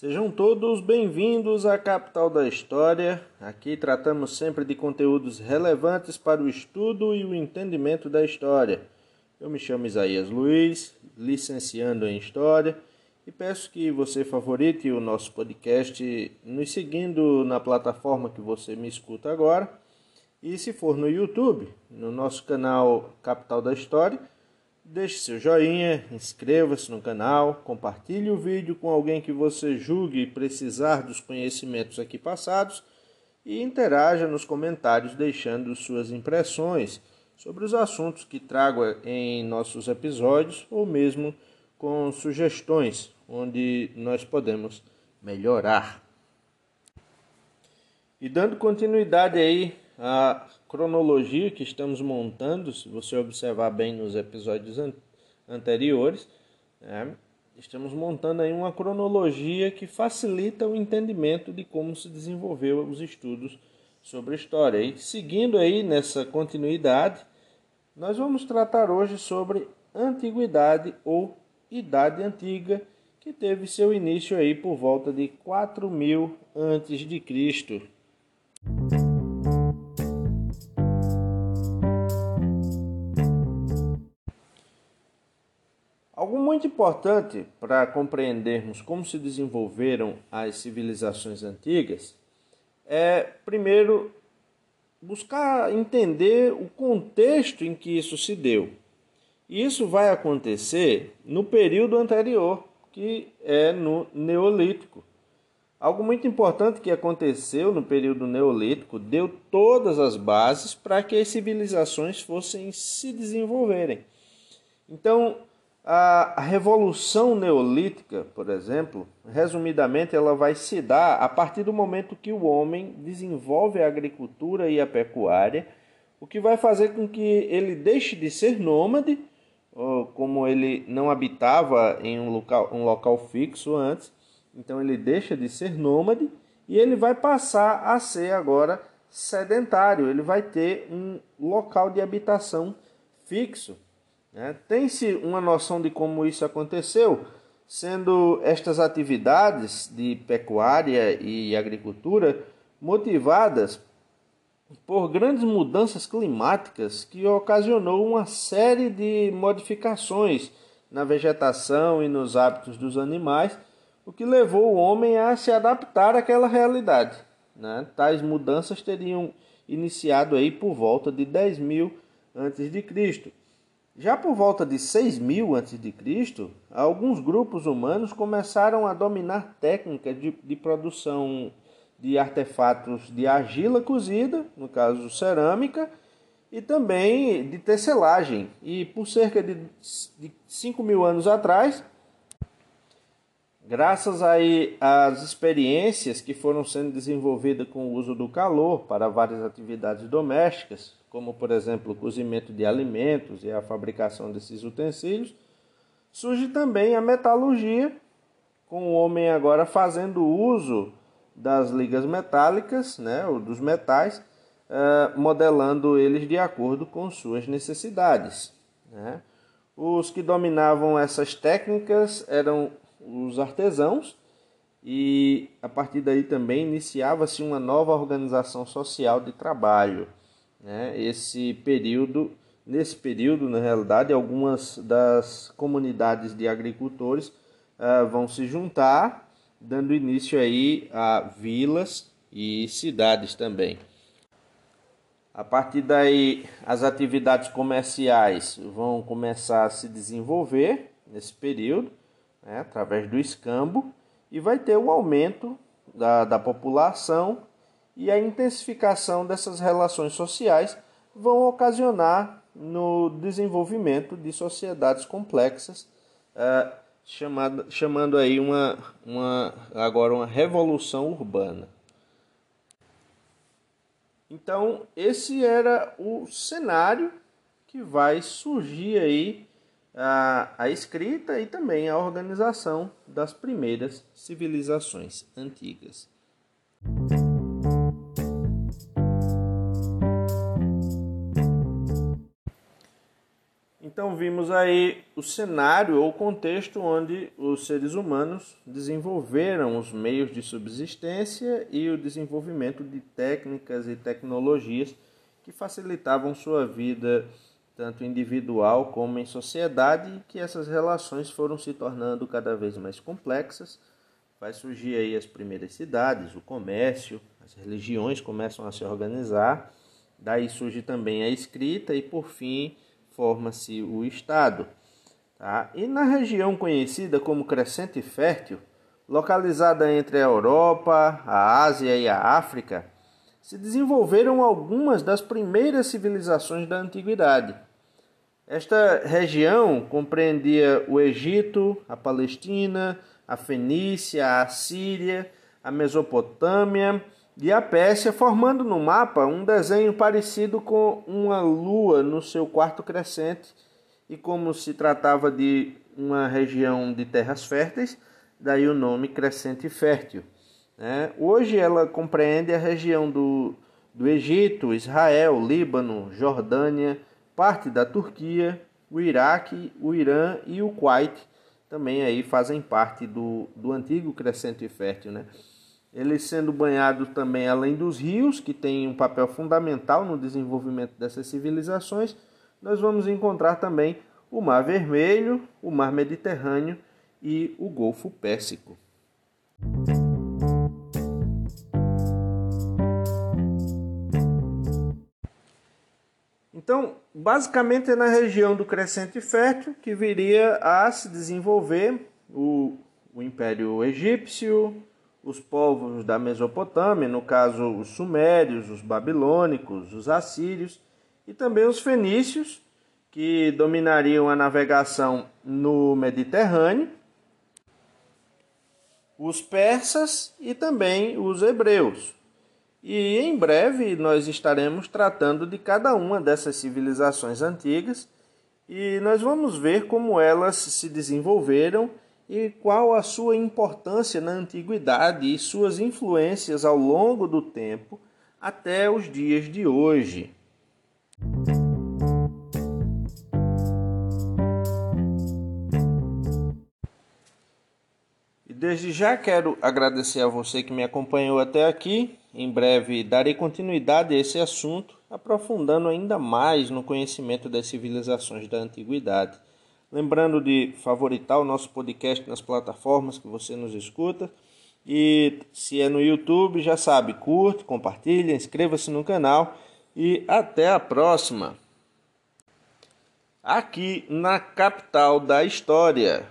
Sejam todos bem-vindos à Capital da História. Aqui tratamos sempre de conteúdos relevantes para o estudo e o entendimento da história. Eu me chamo Isaías Luiz, licenciando em História, e peço que você favorite o nosso podcast nos seguindo na plataforma que você me escuta agora. E se for no YouTube, no nosso canal Capital da História, Deixe seu joinha, inscreva-se no canal, compartilhe o vídeo com alguém que você julgue precisar dos conhecimentos aqui passados e interaja nos comentários deixando suas impressões sobre os assuntos que trago em nossos episódios ou mesmo com sugestões onde nós podemos melhorar. E dando continuidade aí a cronologia que estamos montando, se você observar bem nos episódios an anteriores, né, estamos montando aí uma cronologia que facilita o entendimento de como se desenvolveu os estudos sobre história. E seguindo aí nessa continuidade, nós vamos tratar hoje sobre antiguidade ou idade antiga, que teve seu início aí por volta de 4000 antes de Cristo. Muito importante para compreendermos como se desenvolveram as civilizações antigas é, primeiro, buscar entender o contexto em que isso se deu. E isso vai acontecer no período anterior, que é no Neolítico. Algo muito importante que aconteceu no período Neolítico deu todas as bases para que as civilizações fossem se desenvolverem. Então, a, revolução neolítica, por exemplo, resumidamente, ela vai se dar a partir do momento que o homem desenvolve a agricultura e a pecuária, o que vai fazer com que ele deixe de ser nômade, como ele não habitava em um local, um local fixo antes, então ele deixa de ser nômade e ele vai passar a ser agora sedentário, ele vai ter um local de habitação fixo. Né? Tem-se uma noção de como isso aconteceu, sendo estas atividades de pecuária e agricultura motivadas por grandes mudanças climáticas que ocasionou uma série de modificações na vegetação e nos hábitos dos animais, o que levou o homem a se adaptar àquela realidade. Né? Tais mudanças teriam iniciado aí por volta de 10 mil antes de Cristo. Já por volta de 6000 a.C., alguns grupos humanos começaram a dominar técnicas de, de produção de artefatos de argila cozida, no caso cerâmica, e também de tecelagem. E por cerca de, de 5 mil anos atrás, graças aí às experiências que foram sendo desenvolvidas com o uso do calor para várias atividades domésticas, como por exemplo o cozimento de alimentos e a fabricação desses utensílios, surge também a metalurgia, com o homem agora fazendo uso das ligas metálicas, né, ou dos metais, uh, modelando eles de acordo com suas necessidades. Né. Os que dominavam essas técnicas eram os artesãos, e a partir daí também iniciava-se uma nova organização social de trabalho. Né? Esse período, nesse período, na realidade, algumas das comunidades de agricultores uh, vão se juntar, dando início aí a vilas e cidades também. A partir daí, as atividades comerciais vão começar a se desenvolver nesse período, né, através do escambo, e vai ter um aumento da, da população e a intensificação dessas relações sociais vão ocasionar no desenvolvimento de sociedades complexas, uh, chamado, chamando aí uma, uma, agora uma revolução urbana. Então, esse era o cenário que vai surgir aí a, a escrita e também a organização das primeiras civilizações antigas. Então vimos aí o cenário ou contexto onde os seres humanos desenvolveram os meios de subsistência e o desenvolvimento de técnicas e tecnologias que facilitavam sua vida tanto individual como em sociedade, que essas relações foram se tornando cada vez mais complexas. Vai surgir aí as primeiras cidades, o comércio, as religiões começam a se organizar, daí surge também a escrita e por fim forma-se o Estado. Tá? E na região conhecida como Crescente Fértil, localizada entre a Europa, a Ásia e a África, se desenvolveram algumas das primeiras civilizações da antiguidade. Esta região compreendia o Egito, a Palestina, a Fenícia, a Síria, a Mesopotâmia e a Pérsia, formando no mapa um desenho parecido com uma lua no seu quarto crescente. E como se tratava de uma região de terras férteis, daí o nome Crescente Fértil. Né? Hoje ela compreende a região do, do Egito, Israel, Líbano, Jordânia, parte da Turquia, o Iraque, o Irã e o Kuwait também aí fazem parte do, do antigo Crescente Fértil, né? eles sendo banhados também além dos rios, que têm um papel fundamental no desenvolvimento dessas civilizações, nós vamos encontrar também o Mar Vermelho, o Mar Mediterrâneo e o Golfo Pérsico. Então, basicamente é na região do Crescente Fértil que viria a se desenvolver o, o Império Egípcio, os povos da Mesopotâmia, no caso os sumérios, os babilônicos, os assírios e também os fenícios, que dominariam a navegação no Mediterrâneo, os persas e também os hebreus. E em breve nós estaremos tratando de cada uma dessas civilizações antigas e nós vamos ver como elas se desenvolveram e qual a sua importância na antiguidade e suas influências ao longo do tempo até os dias de hoje. E desde já quero agradecer a você que me acompanhou até aqui. Em breve darei continuidade a esse assunto, aprofundando ainda mais no conhecimento das civilizações da antiguidade. Lembrando de favoritar o nosso podcast nas plataformas que você nos escuta. E se é no YouTube, já sabe, curte, compartilha, inscreva-se no canal e até a próxima. Aqui na capital da história.